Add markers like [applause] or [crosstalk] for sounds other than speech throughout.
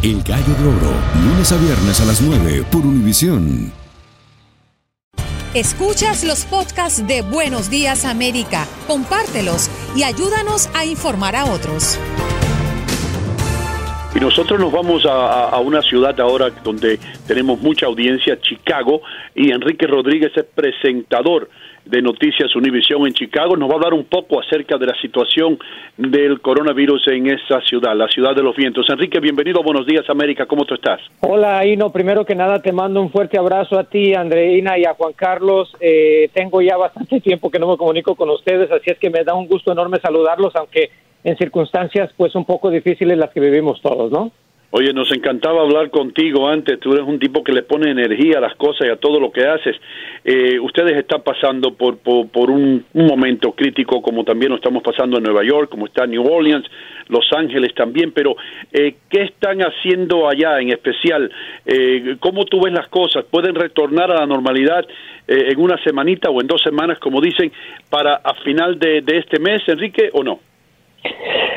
El Gallo de Oro, lunes a viernes a las 9 por Univisión. Escuchas los podcasts de Buenos Días América, compártelos y ayúdanos a informar a otros. Y nosotros nos vamos a, a, una ciudad ahora donde tenemos mucha audiencia, Chicago, y Enrique Rodríguez es presentador de Noticias Univisión en Chicago. Nos va a hablar un poco acerca de la situación del coronavirus en esa ciudad, la ciudad de los vientos. Enrique, bienvenido. Buenos días, América. ¿Cómo tú estás? Hola, Ino. Primero que nada, te mando un fuerte abrazo a ti, Andreina, y a Juan Carlos. Eh, tengo ya bastante [laughs] tiempo que no me comunico con ustedes, así es que me da un gusto enorme saludarlos, aunque en circunstancias pues un poco difíciles las que vivimos todos, ¿no? Oye, nos encantaba hablar contigo antes. Tú eres un tipo que le pone energía a las cosas y a todo lo que haces. Eh, ustedes están pasando por, por, un, momento crítico, como también lo estamos pasando en Nueva York, como está New Orleans, Los Ángeles también. Pero, eh, ¿qué están haciendo allá en especial? Eh, ¿Cómo tú ves las cosas? ¿Pueden retornar a la normalidad eh, en una semanita o en dos semanas, como dicen, para a final de, de este mes, Enrique, o no?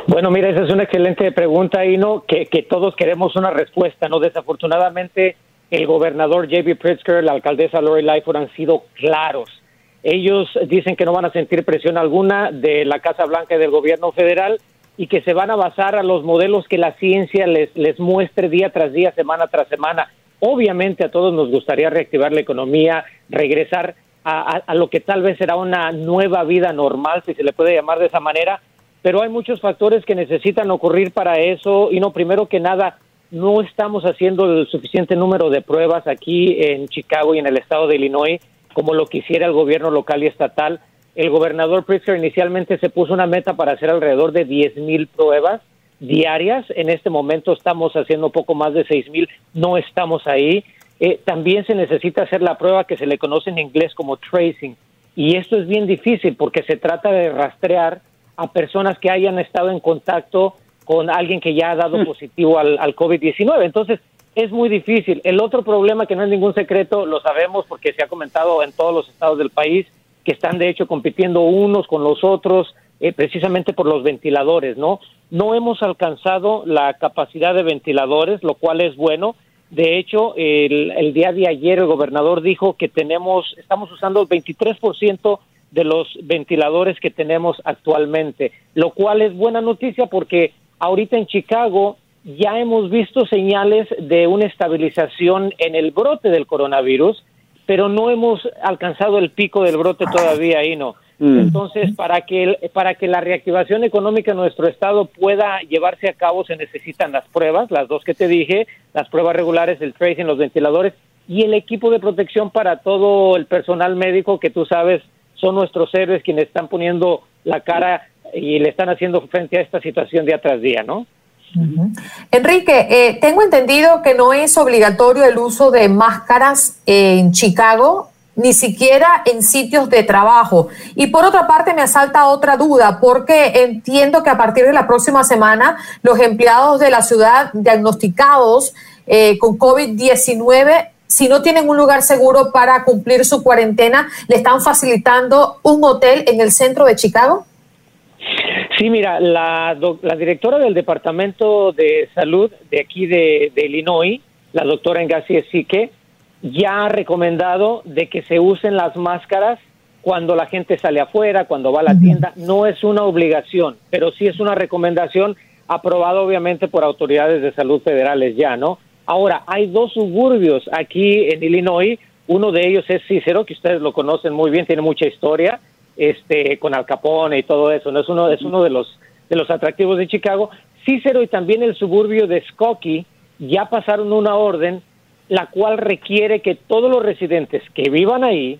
Bueno, mira, esa es una excelente pregunta, Ino, que, que todos queremos una respuesta, ¿no? Desafortunadamente, el gobernador J.B. Pritzker, la alcaldesa Lori Lightfoot han sido claros. Ellos dicen que no van a sentir presión alguna de la Casa Blanca y del gobierno federal y que se van a basar a los modelos que la ciencia les, les muestre día tras día, semana tras semana. Obviamente a todos nos gustaría reactivar la economía, regresar a, lo que tal vez será una nueva vida normal, si se le puede llamar de esa manera, pero hay muchos factores que necesitan ocurrir para eso y no, primero que nada, no estamos haciendo el suficiente número de pruebas aquí en Chicago y en el estado de Illinois como lo quisiera el gobierno local y estatal. El gobernador Pritzker inicialmente se puso una meta para hacer alrededor de 10 mil pruebas diarias. En este momento estamos haciendo poco más de 6 mil, no estamos ahí. Eh, también se necesita hacer la prueba que se le conoce en inglés como tracing. Y esto es bien difícil porque se trata de rastrear a personas que hayan estado en contacto con alguien que ya ha dado positivo al, al COVID-19. Entonces, es muy difícil. El otro problema, que no es ningún secreto, lo sabemos porque se ha comentado en todos los estados del país, que están de hecho compitiendo unos con los otros, eh, precisamente por los ventiladores, ¿no? No hemos alcanzado la capacidad de ventiladores, lo cual es bueno. De hecho, el, el día de ayer el gobernador dijo que tenemos, estamos usando el 23% de los ventiladores que tenemos actualmente, lo cual es buena noticia porque ahorita en Chicago ya hemos visto señales de una estabilización en el brote del coronavirus, pero no hemos alcanzado el pico del brote todavía ahí, ¿no? Entonces, para que, para que la reactivación económica en nuestro estado pueda llevarse a cabo, se necesitan las pruebas, las dos que te dije, las pruebas regulares, el tracing, los ventiladores, y el equipo de protección para todo el personal médico que tú sabes son nuestros héroes quienes están poniendo la cara y le están haciendo frente a esta situación día tras día, ¿no? Enrique, eh, tengo entendido que no es obligatorio el uso de máscaras en Chicago, ni siquiera en sitios de trabajo. Y por otra parte me asalta otra duda, porque entiendo que a partir de la próxima semana los empleados de la ciudad diagnosticados eh, con COVID-19 si no tienen un lugar seguro para cumplir su cuarentena, le están facilitando un hotel en el centro de Chicago? Sí, mira, la, la directora del Departamento de Salud de aquí de, Illinois, la doctora Engassi Sique, ya ha recomendado de que se usen las máscaras cuando la gente sale afuera, cuando va a la tienda. No es una obligación, pero sí es una recomendación aprobada obviamente por autoridades de salud federales ya, ¿no? Ahora, hay dos suburbios aquí en Illinois. Uno de ellos es Cicero, que ustedes lo conocen muy bien, tiene mucha historia, este, con Al Capone y todo eso. ¿no? Es uno, es uno de los, de los atractivos de Chicago. Cicero y también el suburbio de Skokie ya pasaron una orden la cual requiere que todos los residentes que vivan ahí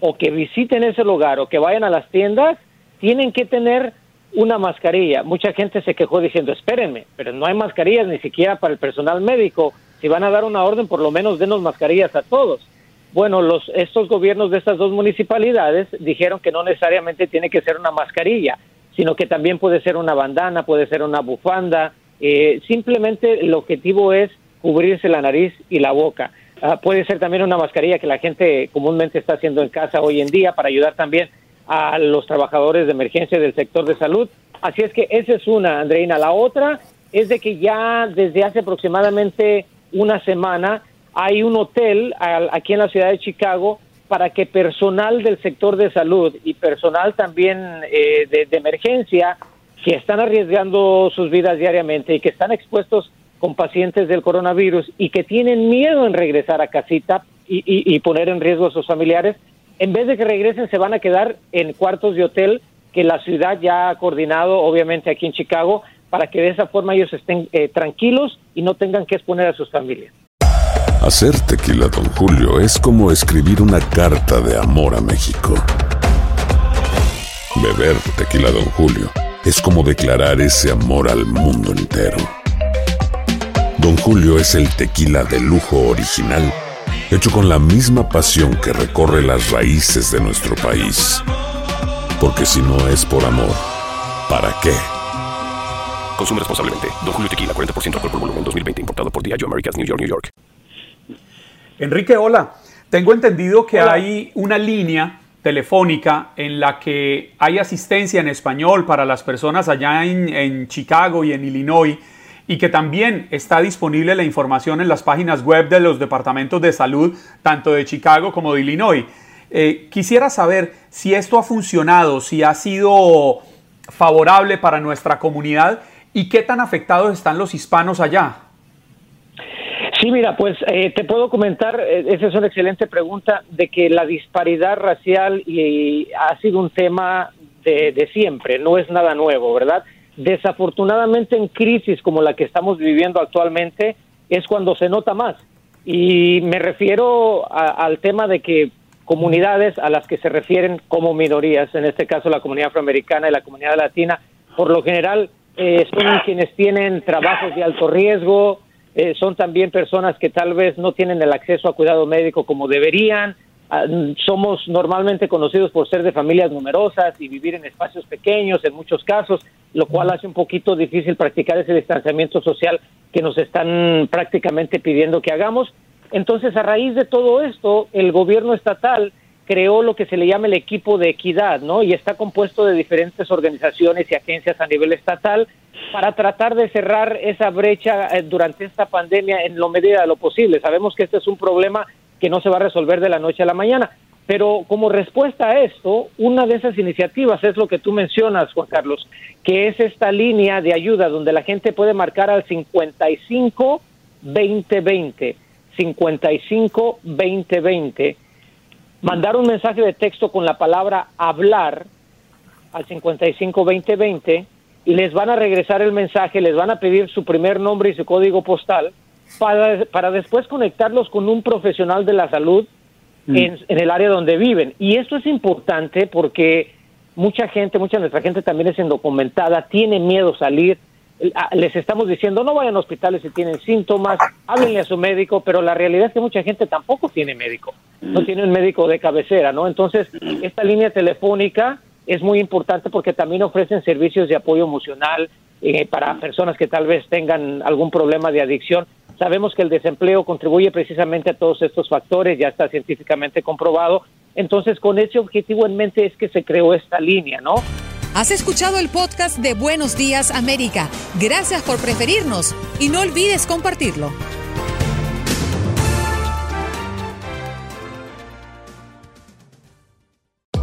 o que visiten ese lugar o que vayan a las tiendas tienen que tener una mascarilla. Mucha gente se quejó diciendo, espérenme, pero no hay mascarillas ni siquiera para el personal médico. Si van a dar una orden, por lo menos denos mascarillas a todos. Bueno, los, estos gobiernos de estas dos municipalidades dijeron que no necesariamente tiene que ser una mascarilla, sino que también puede ser una bandana, puede ser una bufanda. Eh, simplemente el objetivo es cubrirse la nariz y la boca. Ah, puede ser también una mascarilla que la gente comúnmente está haciendo en casa hoy en día para ayudar también a los trabajadores de emergencia del sector de salud. Así es que esa es una, Andreina. La otra es de que ya desde hace aproximadamente una semana hay un hotel aquí en la ciudad de Chicago para que personal del sector de salud y personal también eh, de, emergencia que están arriesgando sus vidas diariamente y que están expuestos con pacientes del coronavirus y que tienen miedo en regresar a casita y poner en riesgo a sus familiares, en vez de que regresen, se van a quedar en cuartos de hotel que la ciudad ya ha coordinado, obviamente aquí en Chicago, para que de esa forma ellos estén eh, tranquilos y no tengan que exponer a sus familias. Hacer tequila, don Julio, es como escribir una carta de amor a México. Beber tequila, don Julio, es como declarar ese amor al mundo entero. Don Julio es el tequila de lujo original hecho con la misma pasión que recorre las raíces de nuestro país. Porque si no es por amor, ¿para qué? Consume responsablemente. Don Julio Tequila, 40% alcohol por volumen, 2020. Importado por Diageo Americas, New York, New York. Enrique, hola. Tengo entendido que hay una línea telefónica en la que hay asistencia en español para las personas allá en, en Chicago y en Illinois y que también está disponible la información en las páginas web de los departamentos de salud, tanto de Chicago como de Illinois. Eh, quisiera saber si esto ha funcionado, si ha sido favorable para nuestra comunidad y qué tan afectados están los hispanos allá. Sí, mira, pues eh, te puedo comentar, eh, esa es una excelente pregunta, de que la disparidad racial y, ha sido un tema de siempre, no es nada nuevo, ¿verdad? Desafortunadamente en crisis como la que estamos viviendo actualmente es cuando se nota más. Y me refiero al tema de que comunidades a las que se refieren como minorías, en este caso la comunidad afroamericana y la comunidad latina, por lo general eh, son quienes tienen trabajos de alto riesgo, eh, son también personas que tal vez no tienen el acceso a cuidado médico como deberían, somos normalmente conocidos por ser de familias numerosas y vivir en espacios pequeños en muchos casos, lo cual hace un poquito difícil practicar ese distanciamiento social que nos están prácticamente pidiendo que hagamos. Entonces, a raíz de todo esto, el gobierno estatal creó lo que se le llama el equipo de equidad, ¿no? Y está compuesto de diferentes organizaciones y agencias a nivel estatal para tratar de cerrar esa brecha eh, durante esta pandemia en lo medida de lo posible. Sabemos que este es un problema que no se va a resolver de la noche a la mañana. Pero como respuesta a esto, una de esas iniciativas es lo que tú mencionas, Juan Carlos, que es esta línea de ayuda donde la gente puede marcar al 55 2020, 55 2020, mandar un mensaje de texto con la palabra hablar al 55 2020 y les van a regresar el mensaje, les van a pedir su primer nombre y su código postal para, para después conectarlos con un profesional de la salud Mm. en, en el área donde viven. Y esto es importante porque mucha gente, mucha de nuestra gente también es indocumentada, tiene miedo salir. Les estamos diciendo, no vayan a hospitales si tienen síntomas, háblenle a su médico, pero la realidad es que mucha gente tampoco tiene médico, no tiene un médico de cabecera, ¿no? Entonces, esta línea telefónica es muy importante porque también ofrecen servicios de apoyo emocional eh, para personas que tal vez tengan algún problema de adicción. Sabemos que el desempleo contribuye precisamente a todos estos factores, ya está científicamente comprobado. Entonces, con ese objetivo en mente es que se creó esta línea, ¿no? Has escuchado el podcast de Buenos Días América. Gracias por preferirnos y no olvides compartirlo.